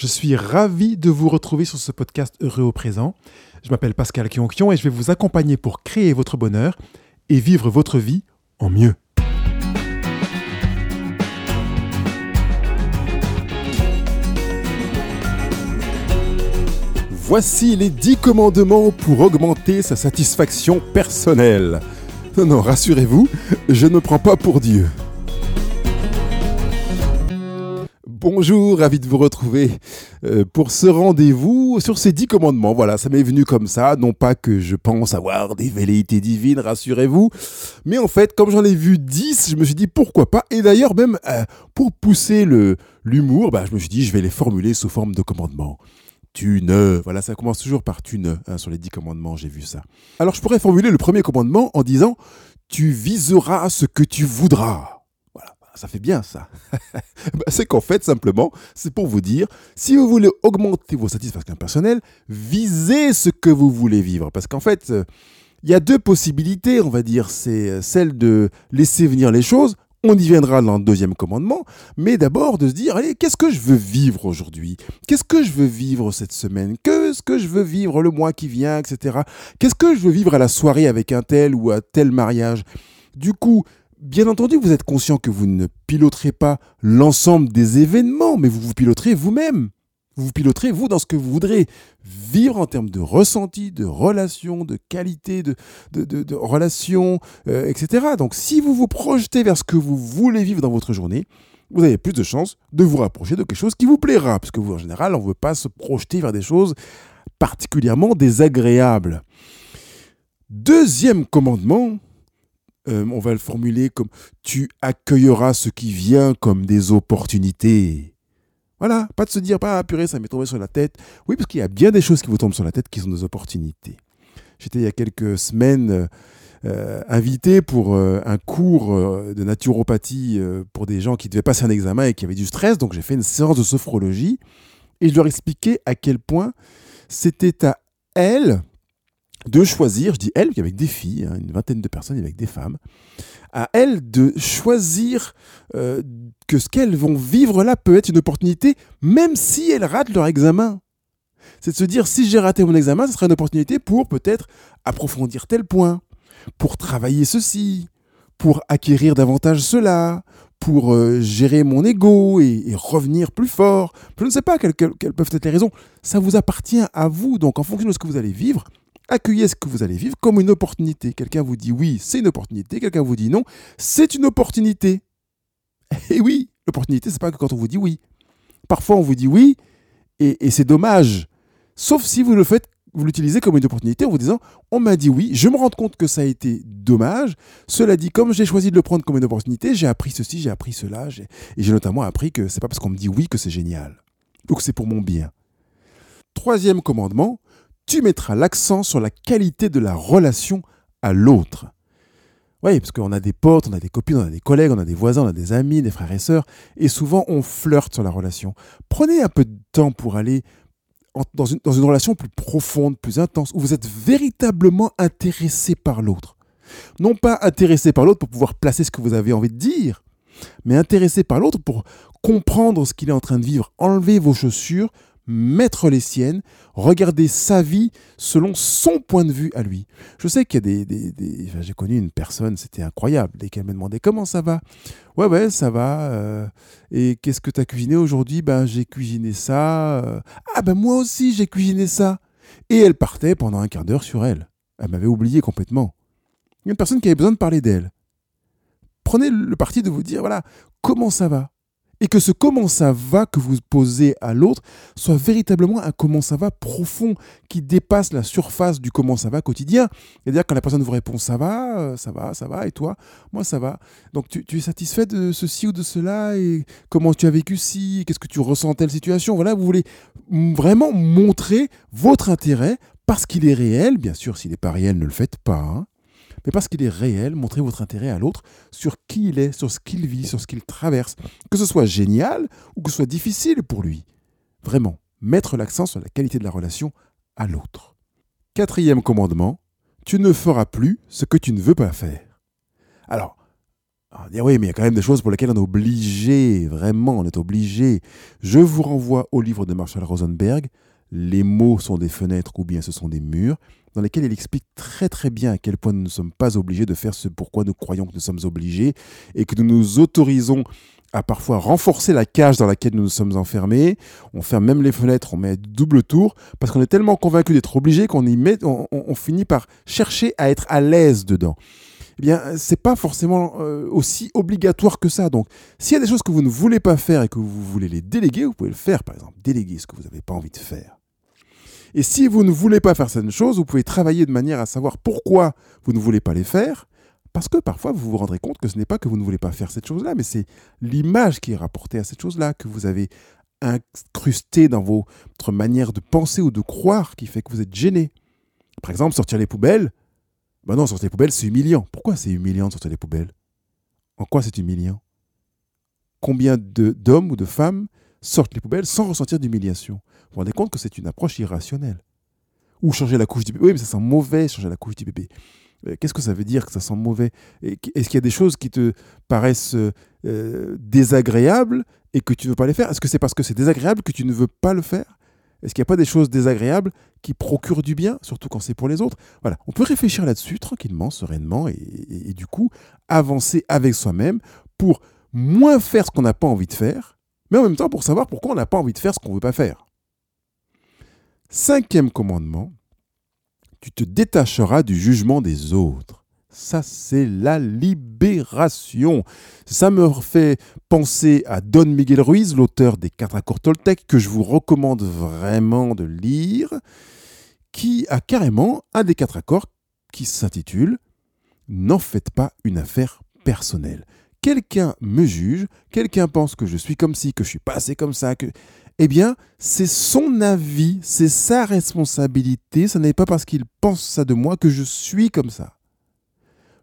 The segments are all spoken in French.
Je suis ravi de vous retrouver sur ce podcast Heureux au présent. Je m'appelle Pascal Kionkion et je vais vous accompagner pour créer votre bonheur et vivre votre vie en mieux. Voici les 10 commandements pour augmenter sa satisfaction personnelle. Non, non, rassurez-vous, je ne prends pas pour Dieu. Bonjour, ravi de vous retrouver euh, pour ce rendez-vous sur ces dix commandements. Voilà, ça m'est venu comme ça, non pas que je pense avoir des velléités divines, rassurez-vous, mais en fait, comme j'en ai vu dix, je me suis dit pourquoi pas. Et d'ailleurs, même euh, pour pousser l'humour, bah, je me suis dit je vais les formuler sous forme de commandements. Tu ne, voilà, ça commence toujours par tu ne hein, sur les dix commandements, j'ai vu ça. Alors je pourrais formuler le premier commandement en disant tu viseras ce que tu voudras ça fait bien ça. Bah, c'est qu'en fait, simplement, c'est pour vous dire, si vous voulez augmenter vos satisfactions personnelles, visez ce que vous voulez vivre. Parce qu'en fait, euh, il y a deux possibilités, on va dire. C'est euh, celle de laisser venir les choses. On y viendra dans le deuxième commandement, mais d'abord de se dire, allez, qu'est-ce que je veux vivre aujourd'hui? Qu'est-ce que je veux vivre cette semaine? Qu'est-ce que je veux vivre le mois qui vient, etc. Qu'est-ce que je veux vivre à la soirée avec un tel ou à tel mariage? Du coup, Bien entendu, vous êtes conscient que vous ne piloterez pas l'ensemble des événements, mais vous vous piloterez vous-même. Vous vous piloterez, vous, dans ce que vous voudrez vivre en termes de ressenti, de relation, de qualité, de, de, relations, euh, etc. Donc, si vous vous projetez vers ce que vous voulez vivre dans votre journée, vous avez plus de chances de vous rapprocher de quelque chose qui vous plaira. Parce que vous, en général, on ne veut pas se projeter vers des choses particulièrement désagréables. Deuxième commandement, euh, on va le formuler comme tu accueilleras ce qui vient comme des opportunités. Voilà, pas de se dire, pas ah, purée, ça m'est tombé sur la tête. Oui, parce qu'il y a bien des choses qui vous tombent sur la tête qui sont des opportunités. J'étais il y a quelques semaines euh, invité pour euh, un cours de naturopathie pour des gens qui devaient passer un examen et qui avaient du stress. Donc j'ai fait une séance de sophrologie et je leur expliquais à quel point c'était à elles de choisir, je dis elle, avec des filles, hein, une vingtaine de personnes avec des femmes, à elles de choisir euh, que ce qu'elles vont vivre là peut être une opportunité, même si elles ratent leur examen. C'est de se dire, si j'ai raté mon examen, ce sera une opportunité pour peut-être approfondir tel point, pour travailler ceci, pour acquérir davantage cela, pour euh, gérer mon ego et, revenir plus fort. Je ne sais pas quelles, quelles peuvent être les raisons. Ça vous appartient à vous. Donc, en fonction de ce que vous allez vivre, accueillez ce que vous allez vivre comme une opportunité. Quelqu'un vous dit oui, c'est une opportunité. Quelqu'un vous dit non, c'est une opportunité. Et oui, l'opportunité, c'est pas que quand on vous dit oui. Parfois, on vous dit oui, et, c'est dommage. Sauf si vous le faites, vous l'utilisez comme une opportunité en vous disant on m'a dit oui, je me rends compte que ça a été dommage. Cela dit, comme j'ai choisi de le prendre comme une opportunité, j'ai appris ceci, j'ai appris cela, et j'ai notamment appris que c'est pas parce qu'on me dit oui que c'est génial. Donc c'est pour mon bien. Troisième commandement, tu mettras l'accent sur la qualité de la relation à l'autre. Oui, parce qu'on a des potes, on a des copines, on a des collègues, on a des voisins, on a des amis, des frères et sœurs, et souvent on flirte sur la relation. Prenez un peu de temps pour aller dans, une, dans une relation plus profonde, plus intense, où vous êtes véritablement intéressé par l'autre. Non pas intéressé par l'autre pour pouvoir placer ce que vous avez envie de dire, mais intéressé par l'autre pour comprendre ce qu'il est en train de vivre. Enlevez vos chaussures, mettre les siennes, regarder sa vie selon son point de vue à lui. Je sais qu'il y a des... j'ai connu une personne, c'était incroyable, dès qu'elle me demandait comment ça va? Ouais, ouais, ça va. Euh, et qu'est-ce que tu as cuisiné aujourd'hui? Ben, j'ai cuisiné ça. Euh. ah, ben moi aussi, j'ai cuisiné ça. Et elle partait pendant un quart d'heure sur elle. Elle m'avait oublié complètement. Une personne qui avait besoin de parler d'elle. Prenez le parti de vous dire, voilà, comment ça va? Et que ce comment ça va que vous posez à l'autre soit véritablement un comment ça va profond qui dépasse la surface du comment ça va quotidien. C'est-à-dire quand la personne vous répond ça va, euh, ça va, ça va, et toi, moi ça va. Donc tu, es satisfait de ceci ou de cela et comment tu as vécu ci, qu'est-ce que tu ressens telle situation? Voilà, vous voulez vraiment montrer votre intérêt parce qu'il est réel. Bien sûr, s'il n'est pas réel, ne le faites pas. Hein mais parce qu'il est réel, montrez votre intérêt à l'autre sur qui il est, sur ce qu'il vit, sur ce qu'il traverse, que ce soit génial ou que ce soit difficile pour lui. Vraiment, mettre l'accent sur la qualité de la relation à l'autre. Quatrième commandement, tu ne feras plus ce que tu ne veux pas faire. Alors, Alors, dire oui, mais il y a quand même des choses pour lesquelles on est obligé, vraiment, on est obligé. Je vous renvoie au livre de Marshall Rosenberg, Les mots sont des fenêtres ou bien ce sont des murs, dans lesquels il explique très très bien à quel point nous ne sommes pas obligés de faire ce pourquoi nous croyons que nous sommes obligés et que nous nous autorisons à parfois renforcer la cage dans laquelle nous nous sommes enfermés. On ferme même les fenêtres, on met double tour, parce qu'on est tellement convaincu d'être obligé qu'on y met, on, finit par chercher à être à l'aise dedans. Eh bien, c'est pas forcément euh, aussi obligatoire que ça. Donc, s'il y a des choses que vous ne voulez pas faire et que vous voulez les déléguer, vous pouvez le faire, par exemple, déléguer ce que vous n'avez pas envie de faire. Et si vous ne voulez pas faire certaines choses, vous pouvez travailler de manière à savoir pourquoi vous ne voulez pas les faire, parce que parfois, vous vous rendrez compte que ce n'est pas que vous ne voulez pas faire cette chose-là, mais c'est l'image qui est rapportée à cette chose-là, que vous avez incrusté dans votre manière de penser ou de croire qui fait que vous êtes gêné. Par exemple, sortir les poubelles. Ben non, sortir les poubelles, c'est humiliant. Pourquoi c'est humiliant de sortir les poubelles? En quoi c'est humiliant? Combien d'hommes ou de femmes sortent les poubelles sans ressentir d'humiliation? Vous vous rendez compte que c'est une approche irrationnelle. Ou changer la couche du bébé. Oui, mais ça sent mauvais, changer la couche du bébé. Euh, qu'est-ce que ça veut dire que ça sent mauvais? Est-ce qu'il y a des choses qui te paraissent euh, désagréables et que tu ne veux pas les faire? Est-ce que c'est parce que c'est désagréable que tu ne veux pas le faire? Est-ce qu'il n'y a pas des choses désagréables qui procurent du bien, surtout quand c'est pour les autres? Voilà, on peut réfléchir là-dessus tranquillement, sereinement, et, du coup avancer avec soi-même pour moins faire ce qu'on n'a pas envie de faire, mais en même temps pour savoir pourquoi on n'a pas envie de faire ce qu'on ne veut pas faire. Cinquième commandement, tu te détacheras du jugement des autres. Ça, c'est la libération. Ça me fait penser à Don Miguel Ruiz, l'auteur des quatre accords Toltec, que je vous recommande vraiment de lire, qui a carrément un des quatre accords qui s'intitule N'en faites pas une affaire personnelle. Quelqu'un me juge, quelqu'un pense que je suis comme ci, que je suis pas assez comme ça, que eh bien, c'est son avis, c'est sa responsabilité. Ce n'est pas parce qu'il pense ça de moi que je suis comme ça.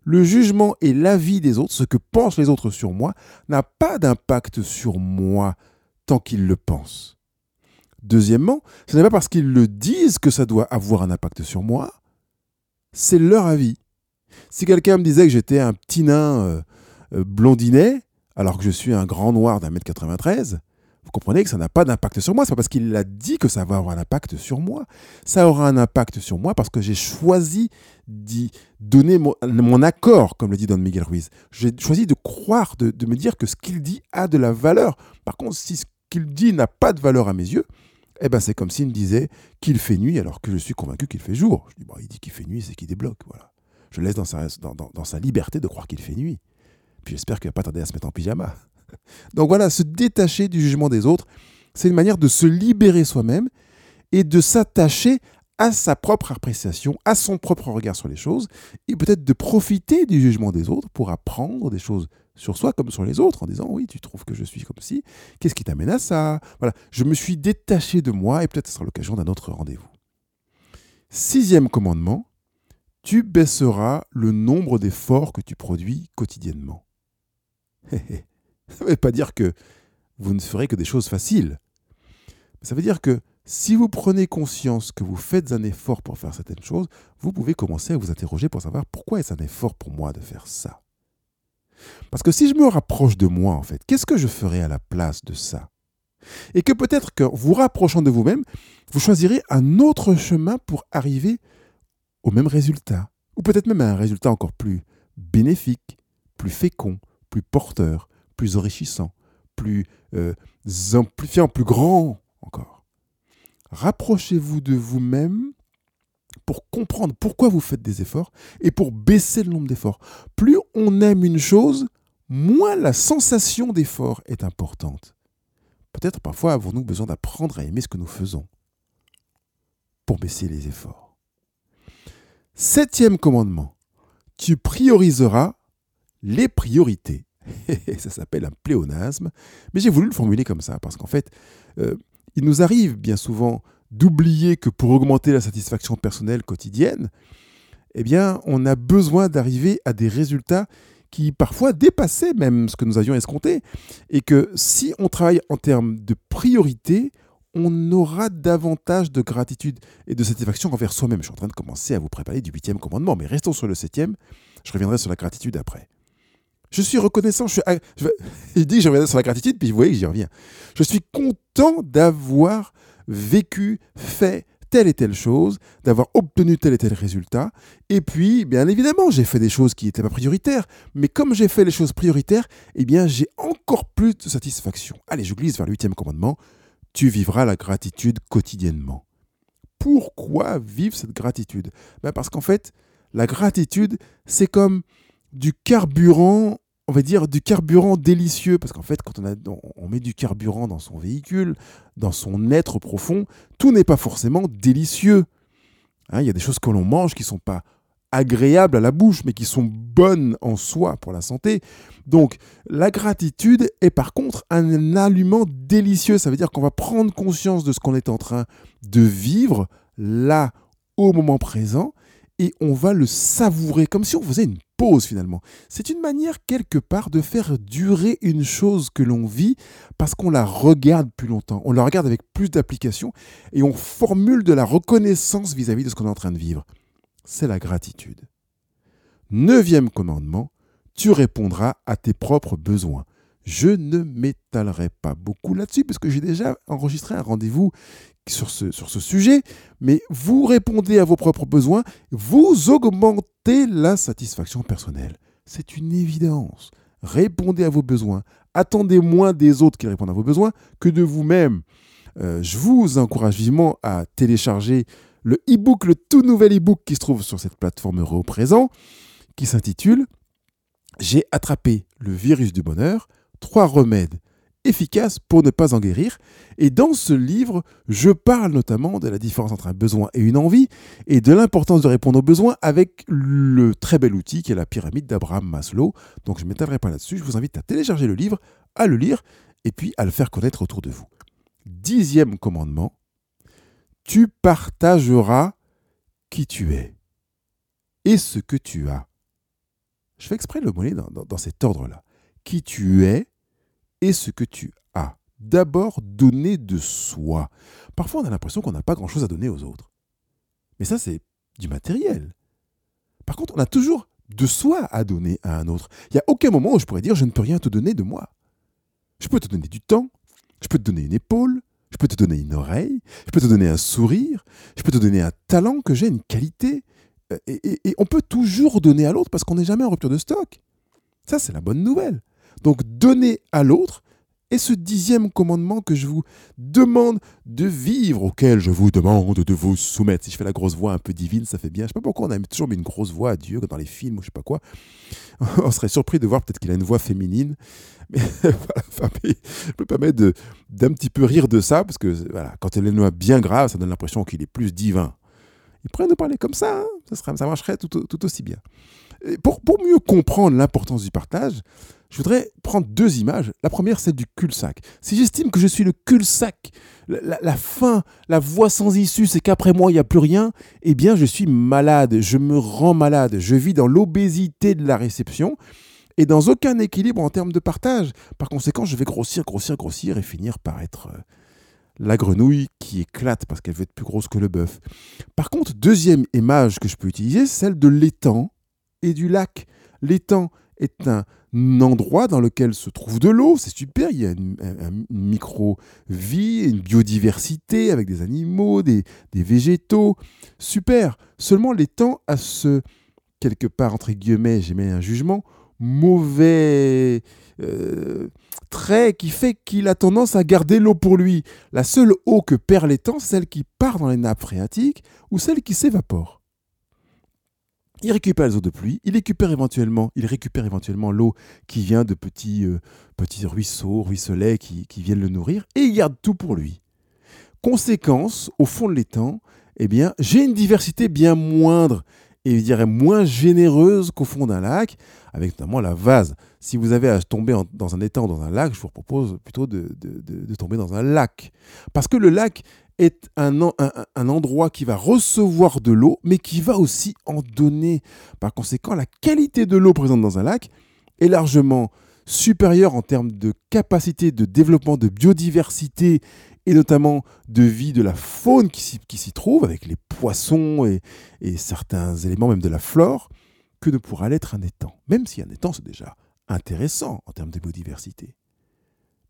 Le jugement et l'avis des autres, ce que pensent les autres sur moi, n'a pas d'impact sur moi tant qu'ils le pensent. Deuxièmement, ce n'est pas parce qu'ils le disent que ça doit avoir un impact sur moi. C'est leur avis. Si quelqu'un me disait que j'étais un petit nain euh, euh, blondinet, alors que je suis un grand noir d'un mètre 93, vous comprenez que ça n'a pas d'impact sur moi. C'est pas parce qu'il l'a dit que ça va avoir un impact sur moi. Ça aura un impact sur moi parce que j'ai choisi d'y donner mon, accord, comme le dit Don Miguel Ruiz. J'ai choisi de croire, de, me dire que ce qu'il dit a de la valeur. Par contre, si ce qu'il dit n'a pas de valeur à mes yeux, eh ben c'est comme s'il me disait qu'il fait nuit alors que je suis convaincu qu'il fait jour. Je dis, bon, il dit qu'il fait nuit, c'est qu'il débloque. Voilà. Je laisse dans sa, dans, dans sa liberté de croire qu'il fait nuit. Puis j'espère qu'il va pas tarder à se mettre en pyjama. Donc voilà, se détacher du jugement des autres, c'est une manière de se libérer soi-même et de s'attacher à sa propre appréciation, à son propre regard sur les choses, et peut-être de profiter du jugement des autres pour apprendre des choses sur soi comme sur les autres, en disant oui, tu trouves que je suis comme si, qu'est-ce qui t'amène à ça? Voilà, je me suis détaché de moi, et peut-être ce sera l'occasion d'un autre rendez-vous. Sixième commandement, tu baisseras le nombre d'efforts que tu produis quotidiennement. Ça ne veut pas dire que vous ne ferez que des choses faciles. Ça veut dire que si vous prenez conscience que vous faites un effort pour faire certaines choses, vous pouvez commencer à vous interroger pour savoir pourquoi est-ce un effort pour moi de faire ça. Parce que si je me rapproche de moi, en fait, qu'est-ce que je ferai à la place de ça? Et que peut-être que vous rapprochant de vous-même, vous choisirez un autre chemin pour arriver au même résultat. Ou peut-être même à un résultat encore plus bénéfique, plus fécond, plus porteur, plus enrichissant, plus euh, amplifiant, plus grand encore. Rapprochez-vous de vous-même pour comprendre pourquoi vous faites des efforts et pour baisser le nombre d'efforts. Plus on aime une chose, moins la sensation d'effort est importante. Peut-être parfois avons-nous besoin d'apprendre à aimer ce que nous faisons pour baisser les efforts. Septième commandement, tu prioriseras les priorités. ça s'appelle un pléonasme, mais j'ai voulu le formuler comme ça, parce qu'en fait, euh, il nous arrive bien souvent d'oublier que pour augmenter la satisfaction personnelle quotidienne, eh bien, on a besoin d'arriver à des résultats qui parfois dépassaient même ce que nous avions escompté, et que si on travaille en termes de priorité, on aura davantage de gratitude et de satisfaction envers soi-même. Je suis en train de commencer à vous préparer du huitième commandement, mais restons sur le septième, je reviendrai sur la gratitude après. Je suis reconnaissant. Je, suis, dis je reviens sur la gratitude, puis vous voyez que j'y reviens. Je suis content d'avoir vécu, fait telle et telle chose, d'avoir obtenu tel et tel résultat. Et puis, bien évidemment, j'ai fait des choses qui n'étaient pas prioritaires. Mais comme j'ai fait les choses prioritaires, eh bien, j'ai encore plus de satisfaction. Allez, je glisse vers le huitième commandement. Tu vivras la gratitude quotidiennement. Pourquoi vivre cette gratitude? Ben Parce qu'en fait, la gratitude, c'est comme du carburant on va dire, du carburant délicieux, parce qu'en fait, quand on, met du carburant dans son véhicule, dans son être profond, tout n'est pas forcément délicieux. Hein, il y a des choses que l'on mange qui ne sont pas agréables à la bouche, mais qui sont bonnes en soi pour la santé. Donc, la gratitude est par contre un aliment délicieux. Ça veut dire qu'on va prendre conscience de ce qu'on est en train de vivre là, au moment présent, et on va le savourer comme si on faisait une pause finalement. C'est une manière quelque part de faire durer une chose que l'on vit parce qu'on la regarde plus longtemps, on la regarde avec plus d'application et on formule de la reconnaissance vis-à-vis de ce qu'on est en train de vivre. C'est la gratitude. Neuvième commandement, tu répondras à tes propres besoins. Je ne m'étalerai pas beaucoup là-dessus parce que j'ai déjà enregistré un rendez-vous sur ce, sujet, mais vous répondez à vos propres besoins, vous augmentez la satisfaction personnelle. C'est une évidence. Répondez à vos besoins. Attendez moins des autres qui répondent à vos besoins que de vous-même. Euh, je vous encourage vivement à télécharger le e-book, le tout nouvel e-book qui se trouve sur cette plateforme Euro Présent, qui s'intitule J'ai attrapé le virus du bonheur, trois remèdes efficace pour ne pas en guérir. Et dans ce livre, je parle notamment de la différence entre un besoin et une envie, et de l'importance de répondre aux besoins avec le très bel outil qui est la pyramide d'Abraham Maslow. Donc je ne m'étalerai pas là-dessus, je vous invite à télécharger le livre, à le lire, et puis à le faire connaître autour de vous. Dixième commandement, tu partageras qui tu es et ce que tu as. Je fais exprès le monnaie dans, dans cet ordre-là. Qui tu es et ce que tu as. D'abord, donner de soi. Parfois, on a l'impression qu'on n'a pas grand-chose à donner aux autres. Mais ça, c'est du matériel. Par contre, on a toujours de soi à donner à un autre. Il n'y a aucun moment où je pourrais dire je ne peux rien te donner de moi. Je peux te donner du temps, je peux te donner une épaule, je peux te donner une oreille, je peux te donner un sourire, je peux te donner un talent que j'ai, une qualité. Euh, et, et on peut toujours donner à l'autre parce qu'on n'est jamais en rupture de stock. Ça, c'est la bonne nouvelle. Donc donner à l'autre est ce dixième commandement que je vous demande de vivre, auquel je vous demande de vous soumettre. Si je fais la grosse voix un peu divine, ça fait bien. Je sais pas pourquoi on a toujours une grosse voix à Dieu dans les films ou je sais pas quoi. On serait surpris de voir peut-être qu'il a une voix féminine. Mais voilà, je me permets d'un petit peu rire de ça, parce que quand elle est une bien grave, ça donne l'impression qu'il est plus divin. Il pourrait nous parler comme ça, hein. ça, marcherait tout aussi bien. Pour, mieux comprendre l'importance du partage, je voudrais prendre deux images. La première, c'est du cul-sac. Si j'estime que je suis le cul-sac, la, fin, la voie sans issue, c'est qu'après moi, il n'y a plus rien, eh bien, je suis malade, je me rends malade, je vis dans l'obésité de la réception et dans aucun équilibre en termes de partage. Par conséquent, je vais grossir, grossir, grossir et finir par être euh, la grenouille qui éclate parce qu'elle veut être plus grosse que le bœuf. Par contre, deuxième image que je peux utiliser, celle de l'étang et du lac. L'étang est un endroit dans lequel se trouve de l'eau, c'est super, il y a une, micro-vie, une biodiversité avec des animaux, des, végétaux, super. Seulement l'étang a ce, quelque part, entre guillemets, j'émets un jugement, mauvais euh, trait qui fait qu'il a tendance à garder l'eau pour lui. La seule eau que perd l'étang, c'est celle qui part dans les nappes phréatiques ou celle qui s'évapore. Il récupère les eaux de pluie, il récupère éventuellement, il récupère éventuellement l'eau qui vient de petits, euh, petits ruisseaux, ruisselets qui, qui, viennent le nourrir, et il garde tout pour lui. Conséquence, au fond de l'étang, eh bien, j'ai une diversité bien moindre et je dirais moins généreuse qu'au fond d'un lac, avec notamment la vase. Si vous avez à tomber dans un étang ou dans un lac, je vous propose plutôt de, de, de tomber dans un lac. Parce que le lac est un, un, endroit qui va recevoir de l'eau, mais qui va aussi en donner. Par conséquent, la qualité de l'eau présente dans un lac est largement supérieure en termes de capacité de développement de biodiversité et notamment de vie de la faune qui s'y trouve, avec les poissons et, et, certains éléments même de la flore, que ne pourra l'être un étang. Même si un étang, c'est déjà intéressant en termes de biodiversité.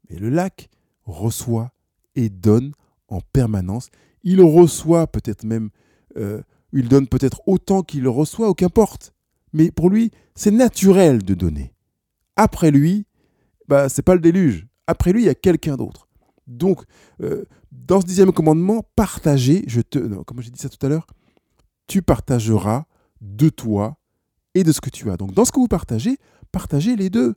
Mais le lac reçoit et donne en permanence. Il reçoit peut-être même, euh, il donne peut-être autant qu'il reçoit, ou qu'importe. Mais pour lui, c'est naturel de donner. Après lui, bah, c'est pas le déluge. Après lui, il y a quelqu'un d'autre. Donc, euh, dans ce dixième commandement, partager, je te, comme j'ai dit ça tout à l'heure, tu partageras de toi et de ce que tu as. Donc, dans ce que vous partagez, partagez les deux.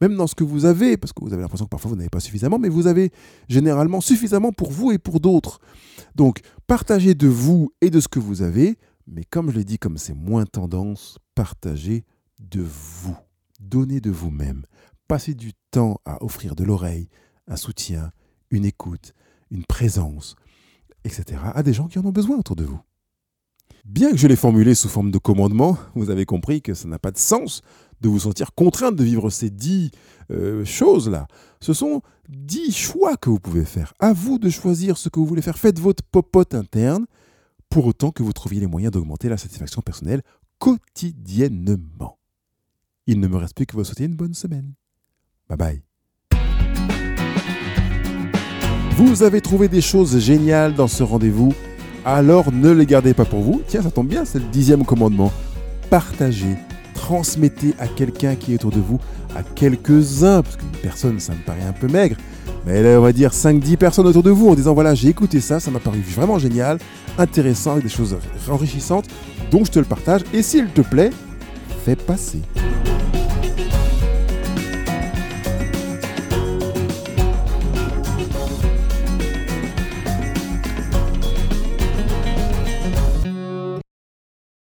Même dans ce que vous avez, parce que vous avez l'impression que parfois vous n'avez pas suffisamment, mais vous avez généralement suffisamment pour vous et pour d'autres. Donc, partagez de vous et de ce que vous avez, mais comme je l'ai dit, comme c'est moins tendance, partagez de vous. Donnez de vous-même. Passez du temps à offrir de l'oreille, un soutien, une écoute, une présence, etc. à des gens qui en ont besoin autour de vous. Bien que je l'ai formulé sous forme de commandement, vous avez compris que ça n'a pas de sens de vous sentir contrainte de vivre ces dix euh, choses-là. Ce sont dix choix que vous pouvez faire. À vous de choisir ce que vous voulez faire. Faites votre popote interne, pour autant que vous trouviez les moyens d'augmenter la satisfaction personnelle quotidiennement. Il ne me reste plus que vous souhaiter une bonne semaine. Bye bye. Vous avez trouvé des choses géniales dans ce rendez-vous, alors ne les gardez pas pour vous. Tiens, ça tombe bien, c'est le dixième commandement. Partagez, transmettez à quelqu'un qui est autour de vous, à quelques-uns, parce qu'une personne, ça me paraît un peu maigre, mais là, on va dire 5-10 personnes autour de vous en disant voilà, j'ai écouté ça, ça m'a paru vraiment génial, intéressant, avec des choses enrichissantes, donc je te le partage. Et s'il te plaît, fais passer.